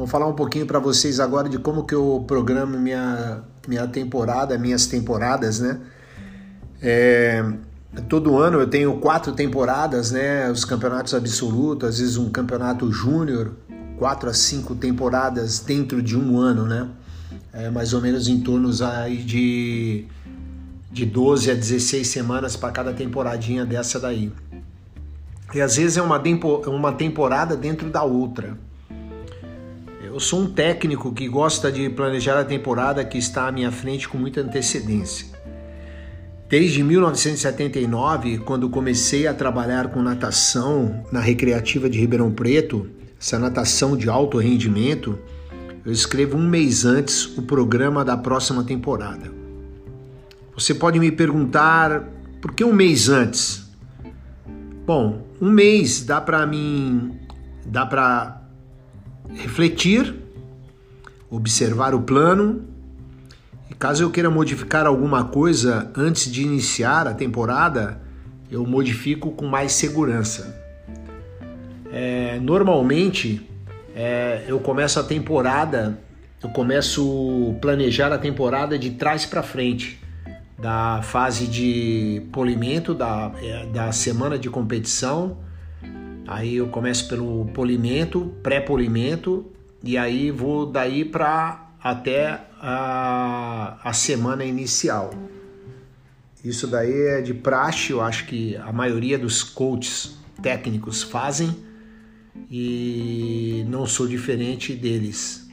Vou falar um pouquinho para vocês agora de como que eu programo minha, minha temporada, minhas temporadas, né? É, todo ano eu tenho quatro temporadas, né? Os campeonatos absolutos, às vezes um campeonato júnior, quatro a cinco temporadas dentro de um ano, né? É mais ou menos em torno aí de, de 12 a 16 semanas para cada temporadinha dessa daí. E às vezes é uma, uma temporada dentro da outra. Eu sou um técnico que gosta de planejar a temporada que está à minha frente com muita antecedência. Desde 1979, quando comecei a trabalhar com natação na Recreativa de Ribeirão Preto, essa natação de alto rendimento, eu escrevo um mês antes o programa da próxima temporada. Você pode me perguntar por que um mês antes? Bom, um mês dá para mim, dá para refletir, observar o plano. E caso eu queira modificar alguma coisa antes de iniciar a temporada, eu modifico com mais segurança. É, normalmente é, eu começo a temporada, eu começo a planejar a temporada de trás para frente, da fase de polimento, da, é, da semana de competição Aí eu começo pelo polimento, pré-polimento, e aí vou daí para até a, a semana inicial. Isso daí é de praxe, eu acho que a maioria dos coaches técnicos fazem e não sou diferente deles.